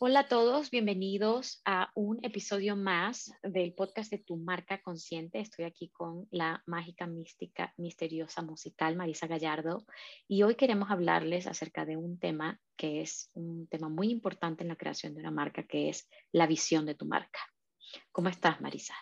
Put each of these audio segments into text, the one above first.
Hola a todos, bienvenidos a un episodio más del podcast de Tu Marca Consciente. Estoy aquí con la mágica, mística, misteriosa musical Marisa Gallardo y hoy queremos hablarles acerca de un tema que es un tema muy importante en la creación de una marca, que es la visión de tu marca. ¿Cómo estás, Marisa?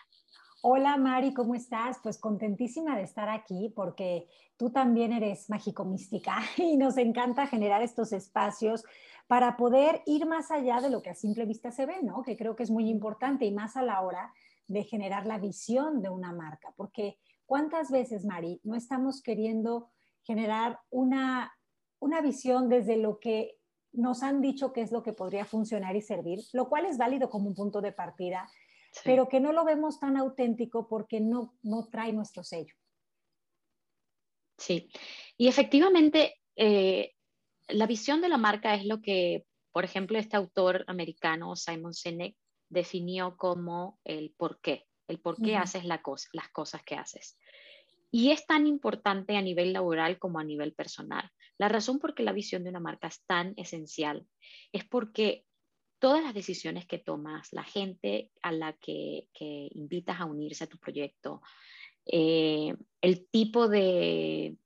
Hola Mari, ¿cómo estás? Pues contentísima de estar aquí porque tú también eres mágico mística y nos encanta generar estos espacios para poder ir más allá de lo que a simple vista se ve, ¿no? Que creo que es muy importante y más a la hora de generar la visión de una marca, porque ¿cuántas veces, Mari, no estamos queriendo generar una, una visión desde lo que nos han dicho que es lo que podría funcionar y servir, lo cual es válido como un punto de partida, pero que no lo vemos tan auténtico porque no, no trae nuestro sello. Sí, y efectivamente, eh, la visión de la marca es lo que, por ejemplo, este autor americano, Simon Sinek, definió como el por qué, el por qué haces la cosa, las cosas que haces. Y es tan importante a nivel laboral como a nivel personal. La razón por qué la visión de una marca es tan esencial es porque todas las decisiones que tomas, la gente a la que, invitas a unirse a tu proyecto, eh, el tipo de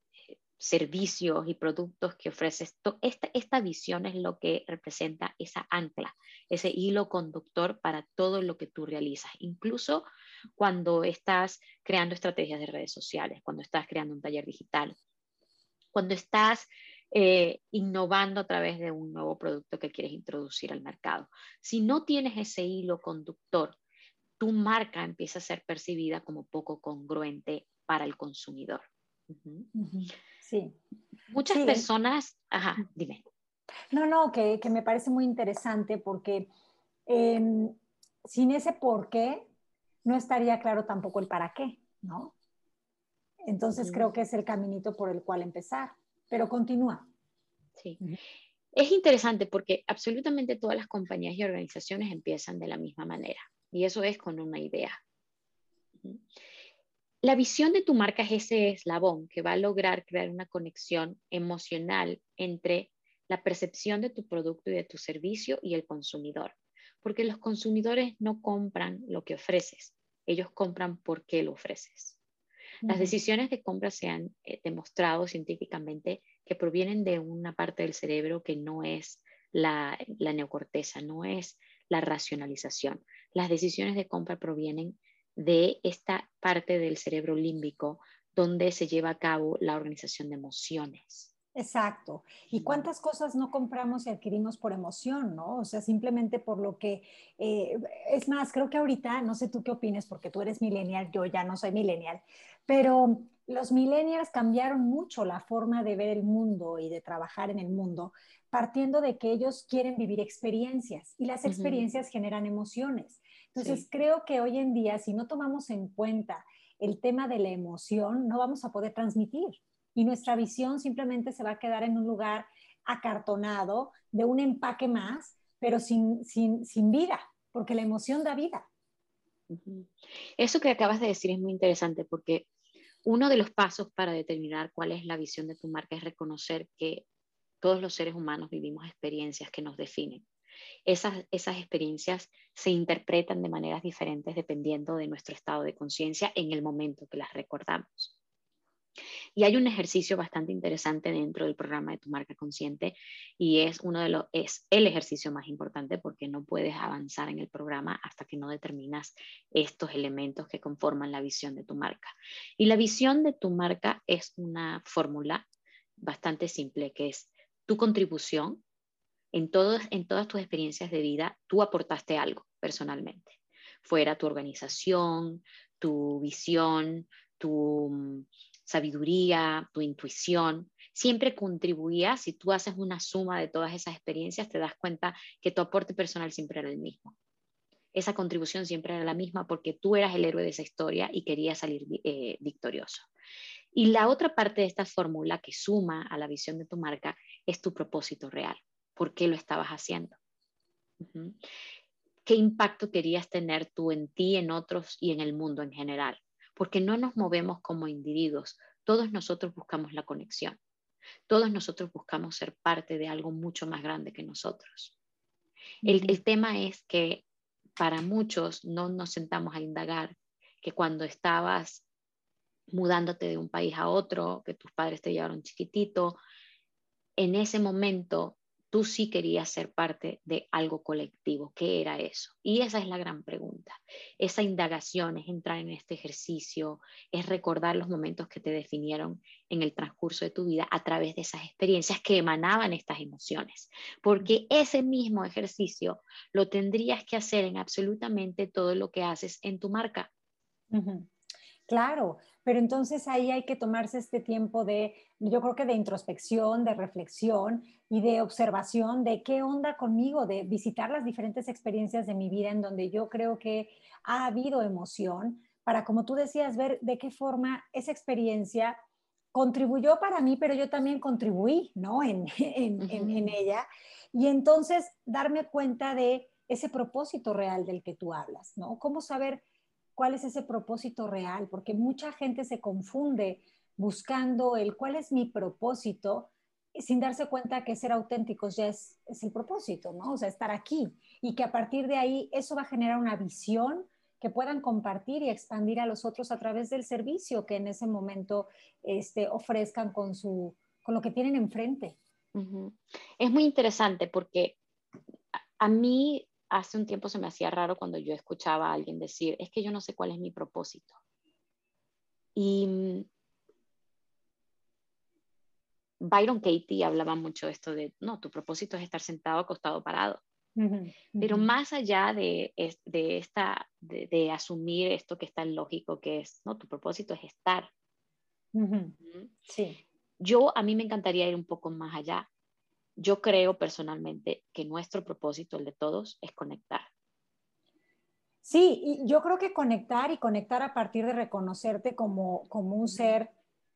servicios y productos que ofreces, esta, esta visión es lo que representa esa ancla, ese hilo conductor para todo lo que tú realizas, incluso cuando estás creando estrategias de redes sociales, cuando estás creando un taller digital, cuando estás eh, innovando a través de un nuevo producto que quieres introducir al mercado. Si no tienes ese hilo conductor, tu marca empieza a ser percibida como poco congruente para el consumidor. Sí. Muchas personas, ajá, dime. No, no, que, me parece muy interesante porque em, sin ese por qué no estaría claro tampoco el para qué, ¿no? Entonces creo que es el caminito por el cual empezar, pero continúa. Sí. Es interesante porque absolutamente todas las compañías y organizaciones empiezan de la misma manera y eso es con una idea. La visión de tu marca es ese eslabón que va a lograr crear una conexión emocional entre la percepción de tu producto y de tu servicio y el consumidor. Porque los consumidores no compran lo que ofreces, ellos compran por qué lo ofreces. Las decisiones de compra se han eh, demostrado científicamente que provienen de una parte del cerebro que no es la, la neocorteza, no es la racionalización. Las decisiones de compra provienen de esta parte del cerebro límbico donde se lleva a cabo la organización de emociones. Exacto. ¿Y cuántas cosas no compramos y adquirimos por emoción, no? O sea, simplemente por lo que... Eh, es más, creo que ahorita, no sé tú qué opines, porque tú eres millennial, yo ya no soy millennial, pero los millennials cambiaron mucho la forma de ver el mundo y de trabajar en el mundo, partiendo de que ellos quieren vivir experiencias y las experiencias generan emociones. Entonces, creo que hoy en día, si no tomamos en cuenta el tema de la emoción, no vamos a poder transmitir. Y nuestra visión simplemente se va a quedar en un lugar acartonado de un empaque más, pero sin, sin, sin vida, porque la emoción da vida. Eso que acabas de decir es muy interesante porque uno de los pasos para determinar cuál es la visión de tu marca es reconocer que todos los seres humanos vivimos experiencias que nos definen esas, esas experiencias se interpretan de maneras diferentes dependiendo de nuestro estado de conciencia en el momento que las recordamos. Y hay un ejercicio bastante interesante dentro del programa de tu marca consciente y es uno de los es el ejercicio más importante porque no puedes avanzar en el programa hasta que no determinas estos elementos que conforman la visión de tu marca. Y la visión de tu marca es una fórmula bastante simple que es tu contribución en, todas tus experiencias de vida, tú aportaste algo personalmente. Fuera tu organización, tu visión, tu mm, sabiduría, tu intuición, siempre contribuía, si tú haces una suma de todas esas experiencias, te das cuenta que tu aporte personal siempre era el mismo. Esa contribución siempre era la misma porque tú eras el héroe de esa historia y querías salir eh, victorioso. Y la otra parte de esta fórmula que suma a la visión de tu marca es tu propósito real por qué lo estabas haciendo. ¿Qué impacto querías tener tú en ti, en otros y en el mundo en general? Porque no nos movemos como individuos, todos nosotros buscamos la conexión, todos nosotros buscamos ser parte de algo mucho más grande que nosotros. El, el tema es que para muchos no nos sentamos a indagar que cuando estabas mudándote de un país a otro, que tus padres te llevaron chiquitito, en ese momento tú sí querías ser parte de algo colectivo. ¿Qué era eso? Y esa es la gran pregunta. Esa indagación es entrar en este ejercicio, es recordar los momentos que te definieron en el transcurso de tu vida a través de esas experiencias que emanaban estas emociones. Porque ese mismo ejercicio lo tendrías que hacer en absolutamente todo lo que haces en tu marca. Claro, pero entonces ahí hay que tomarse este tiempo de, yo creo que de introspección, de reflexión y de observación de qué onda conmigo, de visitar las diferentes experiencias de mi vida en donde yo creo que ha habido emoción, para, como tú decías, ver de qué forma esa experiencia contribuyó para mí, pero yo también contribuí, ¿no? En, en ella. Y entonces darme cuenta de ese propósito real del que tú hablas, ¿no? ¿Cómo saber cuál es ese propósito real, porque mucha gente se confunde buscando el cuál es mi propósito sin darse cuenta que ser auténticos ya es, el propósito, ¿no? O sea, estar aquí y que a partir de ahí eso va a generar una visión que puedan compartir y expandir a los otros a través del servicio que en ese momento este, ofrezcan con, su, con lo que tienen enfrente. Es muy interesante porque a mí hace un tiempo se me hacía raro cuando yo escuchaba a alguien decir, es que yo no sé cuál es mi propósito. Y mm, Byron Katie hablaba mucho de esto de, no, tu propósito es estar sentado, acostado, parado. Pero más allá de, de esta, de, asumir esto que es tan lógico que es, no, tu propósito es estar. Sí. Yo, a mí me encantaría ir un poco más allá yo creo personalmente que nuestro propósito, el de todos, es conectar. Sí, yo creo que conectar y conectar a partir de reconocerte como, como un ser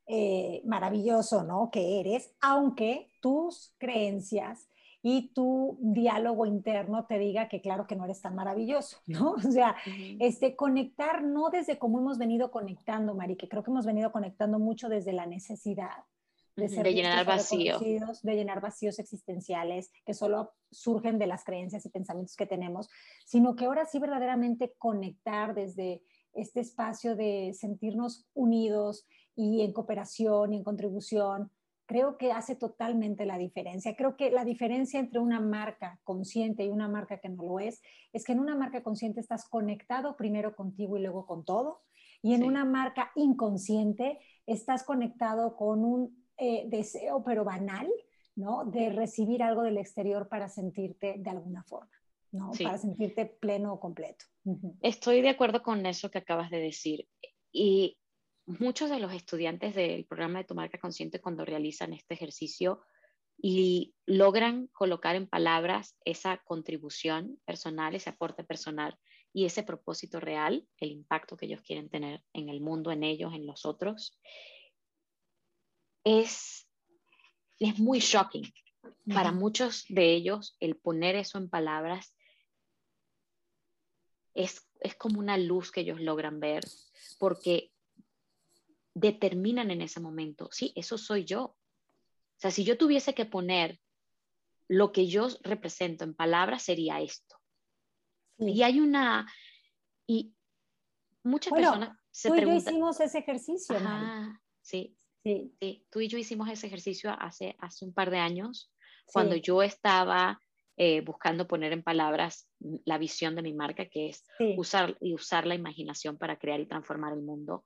eh, maravilloso, ¿no? Que eres, aunque tus creencias y tu diálogo interno te diga que claro que no eres tan maravilloso, ¿no? O sea, este, conectar no desde cómo hemos venido conectando, Mari, que creo que hemos venido conectando mucho desde la necesidad, de, llenar vacíos. De llenar vacíos existenciales que solo surgen de las creencias y pensamientos que tenemos, sino que ahora sí verdaderamente conectar desde este espacio de sentirnos unidos y en cooperación y en contribución, creo que hace totalmente la diferencia. Creo que la diferencia entre una marca consciente y una marca que no lo es, es que en una marca consciente estás conectado primero contigo y luego con todo, y en una marca inconsciente estás conectado con un eh, deseo, pero banal, ¿no? De recibir algo del exterior para sentirte de alguna forma, ¿no? Para sentirte pleno o completo. Estoy de acuerdo con eso que acabas de decir. Y muchos de los estudiantes del programa de Tu Marca Consciente cuando realizan este ejercicio y logran colocar en palabras esa contribución personal, ese aporte personal y ese propósito real, el impacto que ellos quieren tener en el mundo, en ellos, en los otros, es, es muy shocking. Para muchos de ellos, el poner eso en palabras es, es como una luz que ellos logran ver, porque determinan en ese momento, sí, eso soy yo. O sea, si yo tuviese que poner lo que yo represento en palabras, sería esto. Y hay una, y muchas personas se tú y yo hicimos ese ejercicio, Sí, Sí. tú y yo hicimos ese ejercicio hace, hace un par de años, cuando yo estaba eh, buscando poner en palabras la visión de mi marca, que es usar, y usar la imaginación para crear y transformar el mundo.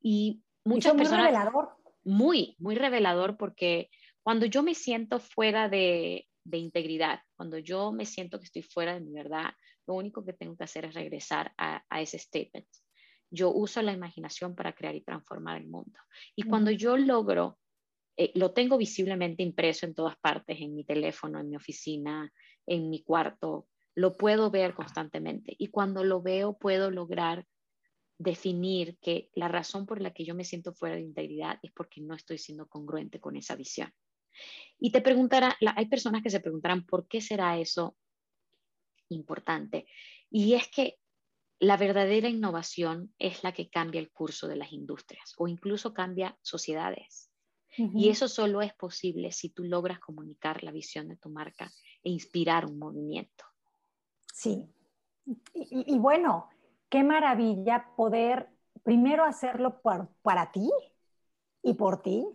Y muchas muy personas... revelador. Muy, muy revelador porque cuando yo me siento fuera de, de integridad, cuando yo me siento que estoy fuera de mi verdad, lo único que tengo que hacer es regresar a, a ese statement yo uso la imaginación para crear y transformar el mundo. Y cuando yo logro, eh, lo tengo visiblemente impreso en todas partes, en mi teléfono, en mi oficina, en mi cuarto, lo puedo ver constantemente. Y cuando lo veo, puedo lograr definir que la razón por la que yo me siento fuera de integridad es porque no estoy siendo congruente con esa visión. Y te preguntará, hay personas que se preguntarán, ¿por qué será eso importante? Y es que la verdadera innovación es la que cambia el curso de las industrias o incluso cambia sociedades. Y eso solo es posible si tú logras comunicar la visión de tu marca e inspirar un movimiento. Sí. Y, bueno, qué maravilla poder primero hacerlo para ti y por ti,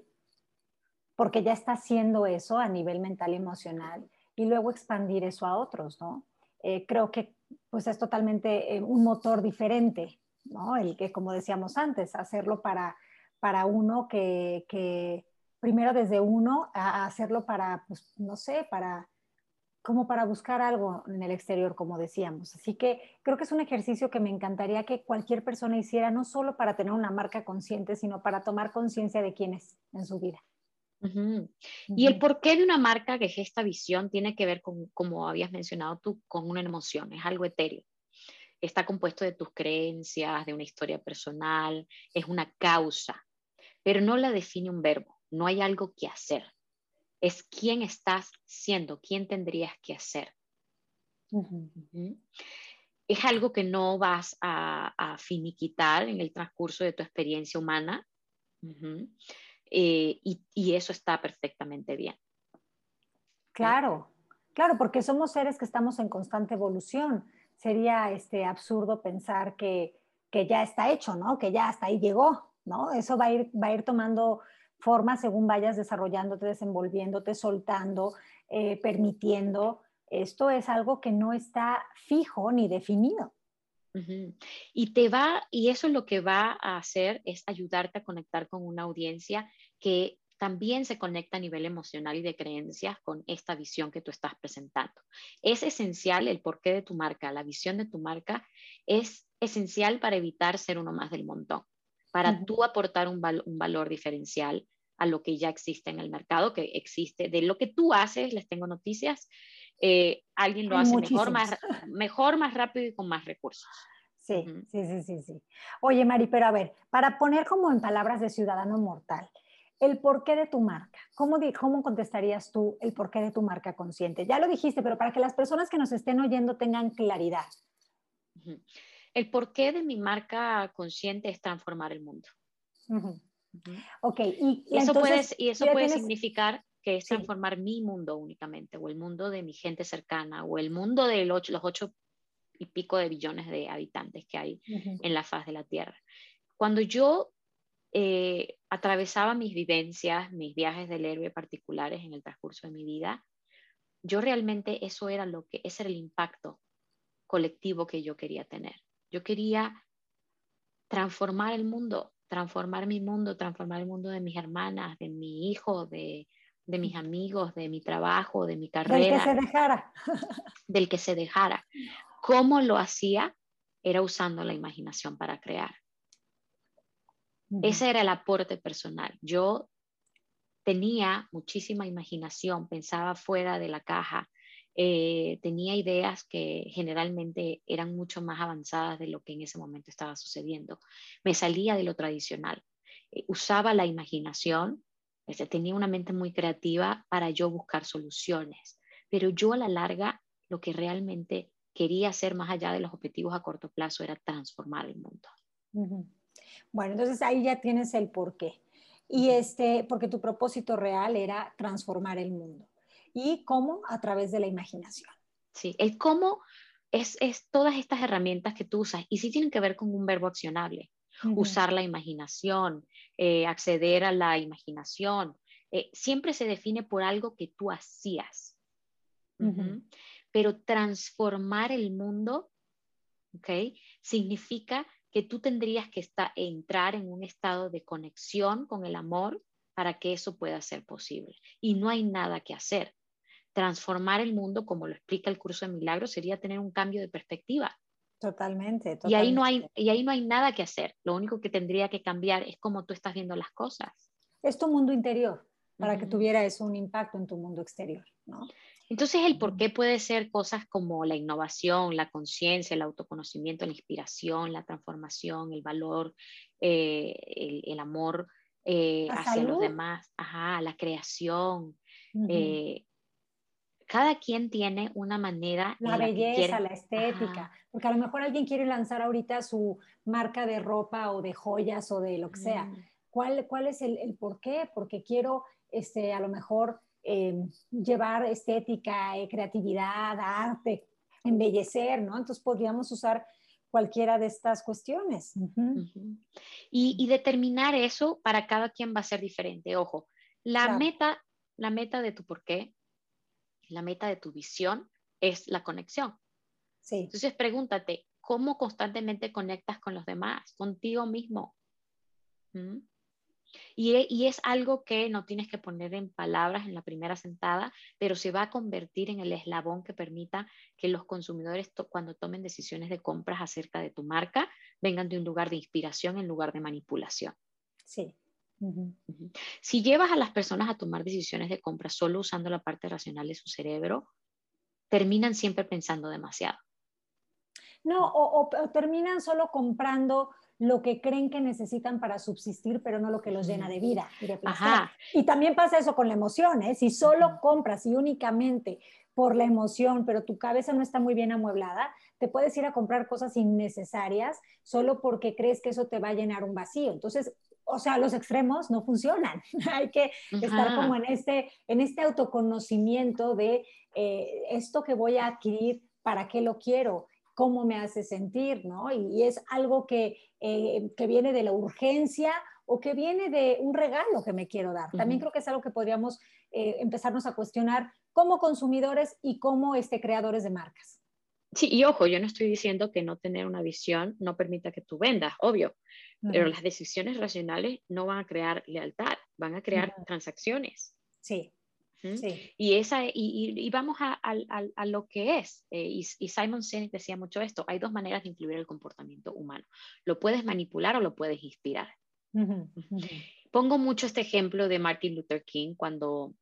porque ya está haciendo eso a nivel mental y emocional, y luego expandir eso a otros, ¿no? Eh, creo que pues es totalmente eh, un motor diferente, ¿no? El que, como decíamos antes, hacerlo para, para uno que, primero desde uno, a hacerlo para, pues, no sé, para como para buscar algo en el exterior, como decíamos. Así que creo que es un ejercicio que me encantaría que cualquier persona hiciera, no solo para tener una marca consciente, sino para tomar conciencia de quién es en su vida. Y el porqué de una marca que esta visión tiene que ver con, como habías mencionado tú, con una emoción, es algo etéreo. Está compuesto de tus creencias, de una historia personal, es una causa, pero no la define un verbo, no hay algo que hacer. Es quién estás siendo, quién tendrías que hacer. Es algo que no vas a, finiquitar en el transcurso de tu experiencia humana eh, y, eso está perfectamente bien. Claro, claro, porque somos seres que estamos en constante evolución. Sería este, absurdo pensar que, que ya está hecho, ¿no? Que ya hasta ahí llegó, ¿no? Eso va a ir, va a ir tomando forma según vayas desarrollándote, desenvolviéndote, soltando, eh, permitiendo. Esto es algo que no está fijo ni definido. Y te va, y eso es lo que va a hacer es ayudarte a conectar con una audiencia que también se conecta a nivel emocional y de creencias con esta visión que tú estás presentando. Es esencial el porqué de tu marca, la visión de tu marca es esencial para evitar ser uno más del montón para tú aportar un, valor diferencial a lo que ya existe en el mercado, que existe de lo que tú haces, les tengo noticias, eh, alguien lo hace mejor más, mejor, más rápido y con más recursos. Sí, sí, sí, sí, sí. Oye, Mari, pero a ver, para poner como en palabras de ciudadano mortal, el porqué de tu marca. ¿Cómo, ¿Cómo contestarías tú el porqué de tu marca consciente? Ya lo dijiste, pero para que las personas que nos estén oyendo tengan claridad. El porqué de mi marca consciente es transformar el mundo. Ok, y, eso puede, y eso puede significar que es transformar mi mundo únicamente, o el mundo de mi gente cercana, o el mundo de los ocho y pico de billones de habitantes que hay en la faz de la Tierra. Cuando yo eh, atravesaba mis vivencias, mis viajes del héroe particulares en el transcurso de mi vida, yo realmente eso era lo que, ese era el impacto colectivo que yo quería tener. Yo quería transformar el mundo, transformar mi mundo, transformar el mundo de mis hermanas, de mi hijo, de, mis amigos, de mi trabajo, de mi carrera. Del que se dejara. Del que se dejara. ¿Cómo lo hacía? Era usando la imaginación para crear. Ese era el aporte personal. Yo tenía muchísima imaginación, pensaba fuera de la caja, eh, tenía ideas que generalmente eran mucho más avanzadas de lo que en ese momento estaba sucediendo. Me salía de lo tradicional, eh, usaba la imaginación, tenía una mente muy creativa para yo buscar soluciones, pero yo a la larga lo que realmente quería hacer más allá de los objetivos a corto plazo era transformar el mundo. Bueno, entonces ahí ya tienes el porqué. Y este, porque tu propósito real era transformar el mundo y cómo a través de la imaginación. Sí, el cómo es, es todas estas herramientas que tú usas y sí tienen que ver con un verbo accionable. Usar la imaginación, eh, acceder a la imaginación, eh, siempre se define por algo que tú hacías. Pero transformar el mundo, ¿ok? Significa que tú tendrías que estar, entrar en un estado de conexión con el amor para que eso pueda ser posible. Y no hay nada que hacer transformar el mundo, como lo explica el curso de milagros, sería tener un cambio de perspectiva. Totalmente, Y, ahí no hay, y ahí no hay nada que hacer. Lo único que tendría que cambiar es cómo tú estás viendo las cosas. Es tu mundo interior, para que tuviera eso un impacto en tu mundo exterior, ¿no? Entonces, el por qué puede ser cosas como la innovación, la conciencia, el autoconocimiento, la inspiración, la transformación, el valor, eh, el, amor eh, hacia los demás, ajá, la creación, cada quien tiene una manera. La belleza, la estética, porque a lo mejor alguien quiere lanzar ahorita su marca de ropa o de joyas o de lo que sea. Mm. ¿Cuál, ¿Cuál es el, el, por qué? Porque quiero este, a lo mejor em, llevar estética, eh, creatividad, arte, embellecer, ¿no? Entonces podríamos usar cualquiera de estas cuestiones. y, determinar eso para cada quien va a ser diferente. Ojo, la meta, la meta de tu por qué, la meta de tu visión es la conexión. Sí. Entonces pregúntate, ¿cómo constantemente conectas con los demás, contigo mismo? ¿Mm? E, y, es algo que no tienes que poner en palabras en la primera sentada, pero se va a convertir en el eslabón que permita que los consumidores cuando tomen decisiones de compras acerca de tu marca vengan de un lugar de inspiración en lugar de manipulación. Sí. Si llevas a las personas a tomar decisiones de compra solo usando la parte racional de su cerebro, terminan siempre pensando demasiado. No, o terminan solo comprando lo que creen que necesitan para subsistir, pero no lo que los llena de vida y de placer. Y también pasa eso con la emoción, ¿eh? Si solo compras y únicamente por la emoción, pero tu cabeza no está muy bien amueblada, te puedes ir a comprar cosas innecesarias solo porque crees que eso te va a llenar un vacío. Entonces, o sea, los extremos no funcionan. Hay que estar como en este, en este autoconocimiento de eh, esto que voy a adquirir, para qué lo quiero, cómo me hace sentir, ¿no? Y, es algo que, eh, que, viene de la urgencia o que viene de un regalo que me quiero dar. También creo que es algo que podríamos eh, empezarnos a cuestionar como consumidores y como este, creadores de marcas. Sí, y ojo, yo no estoy diciendo que no tener una visión no permita que tú vendas, obvio, pero las decisiones racionales no van a crear lealtad, van a crear transacciones. Sí. Y, esa, y, vamos a, a, lo que es, eh, y, Simon Sinek decía mucho esto, hay dos maneras de influir el comportamiento humano, lo puedes manipular o lo puedes inspirar. Pongo mucho este ejemplo de Martin Luther King cuando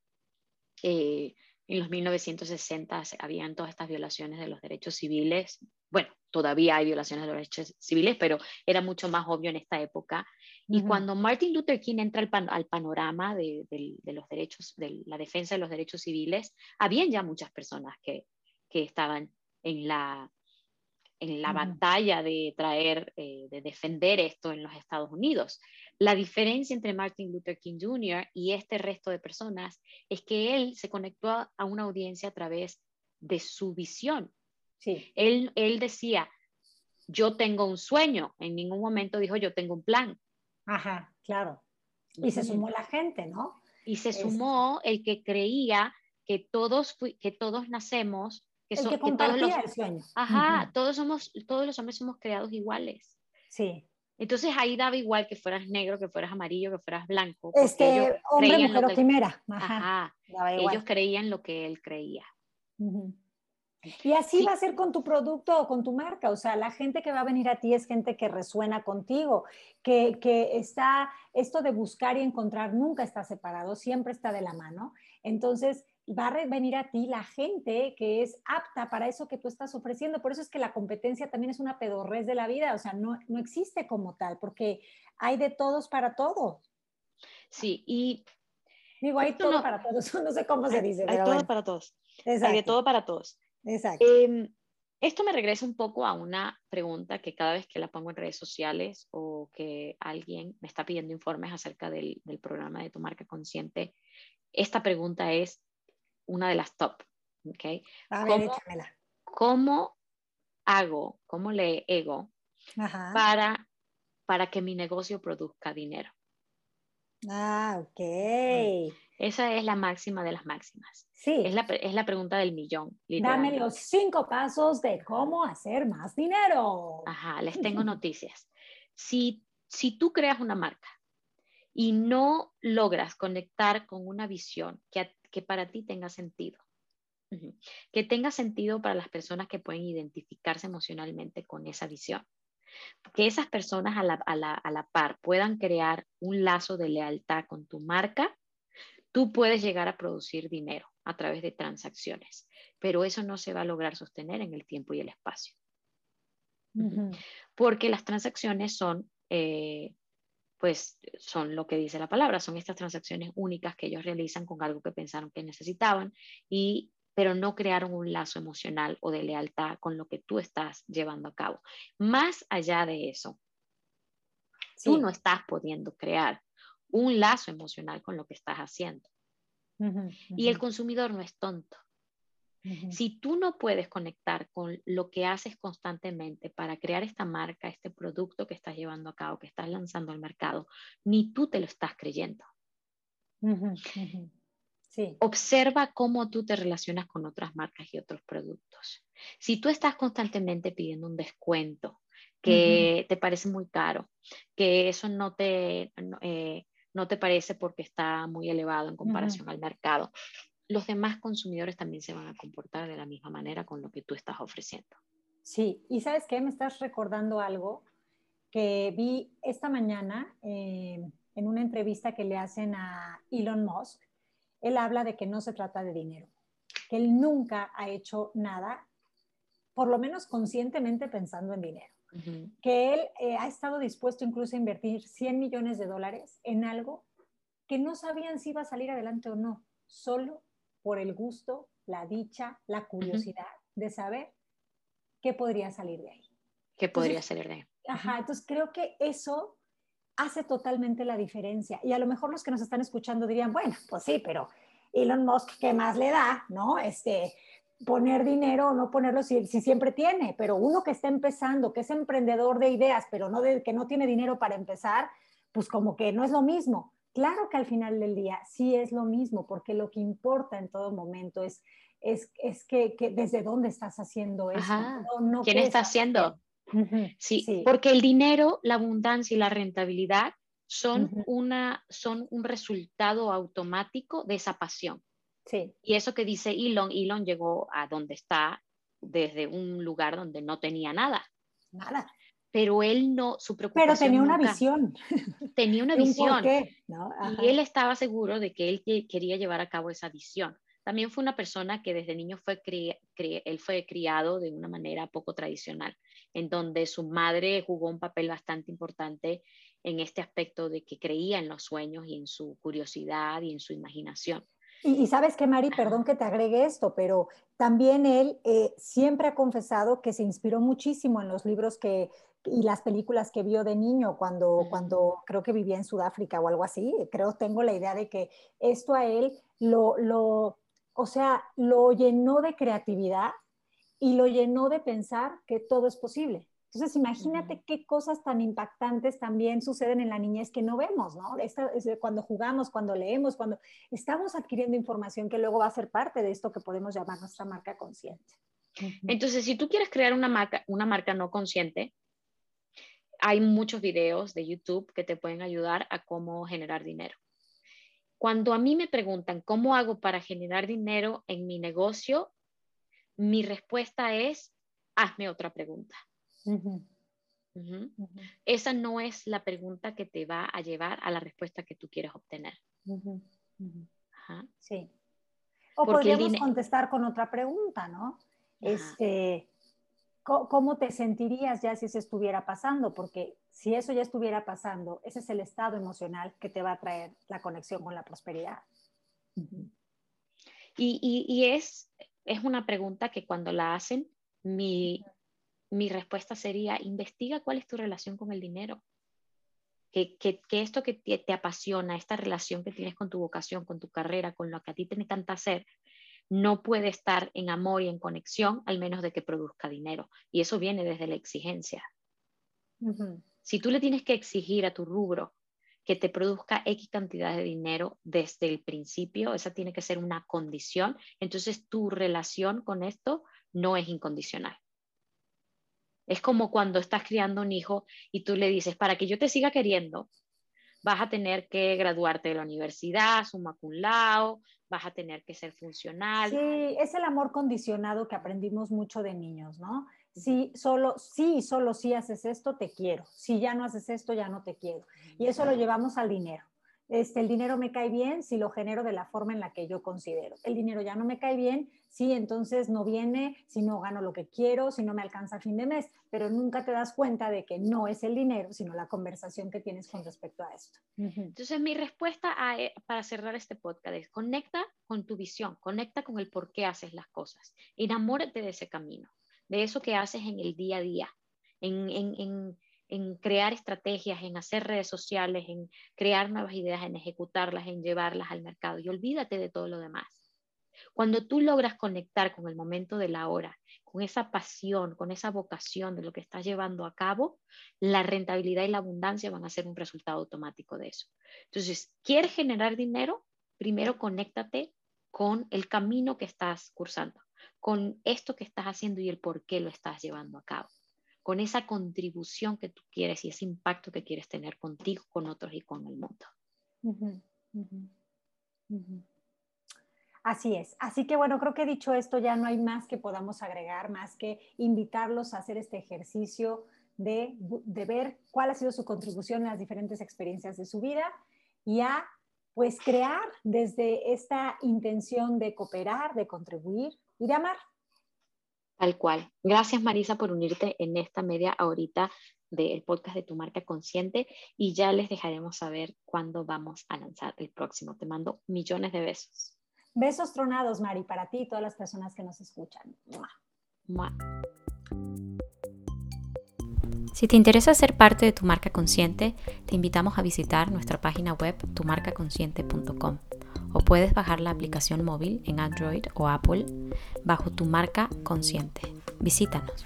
eh, en los 1960 habían todas estas violaciones de los derechos civiles. Bueno, todavía hay violaciones de los derechos civiles, pero era mucho más obvio en esta época. Y cuando Martin Luther King entra al, panorama de, los derechos, de la defensa de los derechos civiles, habían ya muchas personas que, estaban en la, en la batalla de traer, eh, de defender esto en los Estados Unidos. La diferencia entre Martin Luther King Jr. y este resto de personas es que él se conectó a, una audiencia a través de su visión. Sí. Él, él decía, yo tengo un sueño, en ningún momento dijo yo tengo un plan. Ajá, claro. Y se sumó la gente, ¿no? Y se sumó el que creía que todos, que todos nacemos, que, el que, todos los, el sueño. Ajá, todos, somos, todos los hombres somos creados iguales. Sí. Entonces ahí daba igual que fueras negro, que fueras amarillo, que fueras blanco. Este, hombre, mujer o quimera. Ajá. Ajá. Ellos creían lo que él creía. Y así va a ser con tu producto o con tu marca. O sea, la gente que va a venir a ti es gente que resuena contigo, que, que, está, esto de buscar y encontrar nunca está separado, siempre está de la mano. Entonces, va a venir a ti la gente que es apta para eso que tú estás ofreciendo. Por eso es que la competencia también es una pedorrez de la vida. O sea, no, no existe como tal, porque hay de todos para todos. Sí, y... Digo, hay todo para todos. No sé cómo se dice. Hay todo para todos. Hay de todo para todos. Exacto. Em, esto me regresa un poco a una pregunta que cada vez que la pongo en redes sociales o que alguien me está pidiendo informes acerca del, programa de tu marca consciente, esta pregunta es una de las top. ¿okay? ¿Cómo, ¿Cómo, hago, cómo le ego Para, para que mi negocio produzca dinero? Ah, ok. Esa es la máxima de las máximas. Sí. Es la, es la pregunta del millón. Dame los cinco pasos de cómo hacer más dinero. Ajá, les tengo noticias. Si, si tú creas una marca y no logras conectar con una visión que, que para ti tenga sentido, que tenga sentido para las personas que pueden identificarse emocionalmente con esa visión, que esas personas a la, a la, a la par puedan crear un lazo de lealtad con tu marca, tú puedes llegar a producir dinero a través de transacciones, pero eso no se va a lograr sostener en el tiempo y el espacio. Porque las transacciones son, eh, pues, son lo que dice la palabra, son estas transacciones únicas que ellos realizan con algo que pensaron que necesitaban y pero no crearon un lazo emocional o de lealtad con lo que tú estás llevando a cabo. Más allá de eso, tú no estás pudiendo crear un lazo emocional con lo que estás haciendo. Y el consumidor no es tonto. Si tú no puedes conectar con lo que haces constantemente para crear esta marca, este producto que estás llevando a cabo, que estás lanzando al mercado, ni tú te lo estás creyendo. Sí. Observa cómo tú te relacionas con otras marcas y otros productos. Si tú estás constantemente pidiendo un descuento que te parece muy caro, que eso no te, eh, no te parece porque está muy elevado en comparación al mercado, los demás consumidores también se van a comportar de la misma manera con lo que tú estás ofreciendo. Sí, y sabes qué, me estás recordando algo que vi esta mañana eh, en una entrevista que le hacen a Elon Musk. Él habla de que no se trata de dinero, que él nunca ha hecho nada, por lo menos conscientemente pensando en dinero. Que él eh, ha estado dispuesto incluso a invertir 100 millones de dólares en algo que no sabían si iba a salir adelante o no, solo por el gusto, la dicha, la curiosidad de saber qué podría salir de ahí. ¿Qué podría salir de ahí? Ajá, entonces creo que eso hace totalmente la diferencia. Y a lo mejor los que nos están escuchando dirían, bueno, pues sí, pero Elon Musk, ¿qué más le da? ¿No? Este, poner dinero o no ponerlo si, si, siempre tiene, pero uno que está empezando, que es emprendedor de ideas, pero no de, que no tiene dinero para empezar, pues como que no es lo mismo. Claro que al final del día sí es lo mismo, porque lo que importa en todo momento es, es, es que, que, desde dónde estás haciendo eso. No, ¿Quién está haciendo? sí, porque el dinero, la abundancia y la rentabilidad son, una, son un resultado automático de esa pasión. Sí. Y eso que dice Elon, Elon llegó a donde está desde un lugar donde no tenía nada. Nada pero él no, su preocupación. Pero tenía una visión. Tenía una visión. Y él estaba seguro de que él quería llevar a cabo esa visión. También fue una persona que desde niño fue, él fue criado de una manera poco tradicional, en donde su madre jugó un papel bastante importante en este aspecto de que creía en los sueños y en su curiosidad y en su imaginación. Y, sabes que, Mari, perdón que te agregue esto, pero también él eh, siempre ha confesado que se inspiró muchísimo en los libros que, y las películas que vio de niño cuando, cuando creo que vivía en Sudáfrica o algo así. Creo, tengo la idea de que esto a él lo, lo, o sea, lo llenó de creatividad y lo llenó de pensar que todo es posible. Entonces, imagínate qué cosas tan impactantes también suceden en la niñez que no vemos, ¿no? cuando jugamos, cuando leemos, cuando estamos adquiriendo información que luego va a ser parte de esto que podemos llamar nuestra marca consciente. Entonces, si tú quieres crear una marca, una marca no consciente, hay muchos videos de YouTube que te pueden ayudar a cómo generar dinero. Cuando a mí me preguntan cómo hago para generar dinero en mi negocio, mi respuesta es, hazme otra pregunta. Esa no es la pregunta que te va a llevar a la respuesta que tú quieres obtener. Sí. O podríamos contestar con otra pregunta, ¿no? Este, ¿Cómo te sentirías ya si eso estuviera pasando? Porque si eso ya estuviera pasando, ese es el estado emocional que te va a traer la conexión con la prosperidad. y, es, es una pregunta que cuando la hacen, mi, mi respuesta sería, investiga cuál es tu relación con el dinero. Que, que, que esto que te, te, apasiona, esta relación que tienes con tu vocación, con tu carrera, con lo que a ti te encanta hacer, no puede estar en amor y en conexión al menos de que produzca dinero. Y eso viene desde la exigencia. Si tú le tienes que exigir a tu rubro que te produzca X cantidad de dinero desde el principio, esa tiene que ser una condición, entonces tu relación con esto no es incondicional. Es como cuando estás criando un hijo y tú le dices, para que yo te siga queriendo, vas a tener que graduarte de la universidad, summa cum laude, vas a tener que ser funcional. Sí, es el amor condicionado que aprendimos mucho de niños, ¿no? Sí, solo, sí, solo si haces esto, te quiero. Si ya no haces esto, ya no te quiero. Y eso lo llevamos al dinero este, el dinero me cae bien si lo genero de la forma en la que yo considero. El dinero ya no me cae bien si entonces no viene, si no gano lo que quiero, si no me alcanza a fin de mes, pero nunca te das cuenta de que no es el dinero, sino la conversación que tienes con respecto a esto. Entonces mi respuesta eh, para cerrar este podcast es conecta con tu visión, conecta con el por qué haces las cosas, enamórate de ese camino, de eso que haces en el día a día, en, en crear estrategias, en hacer redes sociales, en crear nuevas ideas, en ejecutarlas, en llevarlas al mercado. Y olvídate de todo lo demás. Cuando tú logras conectar con el momento de la hora, con esa pasión, con esa vocación de lo que estás llevando a cabo, la rentabilidad y la abundancia van a ser un resultado automático de eso. Entonces, ¿quieres generar dinero? Primero conéctate con el camino que estás cursando, con esto que estás haciendo y el por qué lo estás llevando a cabo, con esa contribución que tú quieres y ese impacto que quieres tener contigo, con otros y con el mundo. Así es. Así que bueno, creo que dicho esto, ya no hay más que podamos agregar, más que invitarlos a hacer este ejercicio de, de ver cuál ha sido su contribución en las diferentes experiencias de su vida y a pues crear desde esta intención de cooperar, de contribuir y de amar. Tal cual. Gracias Marisa por unirte en esta media horita del podcast de tu marca consciente y ya les dejaremos saber cuándo vamos a lanzar el próximo. Te mando millones de besos. Besos tronados, Mari, para ti y todas las personas que nos escuchan. Si te interesa ser parte de tu marca consciente, te invitamos a visitar nuestra página web tumarcaconsciente.com o puedes bajar la aplicación móvil en Android o Apple bajo tu marca consciente. Visítanos.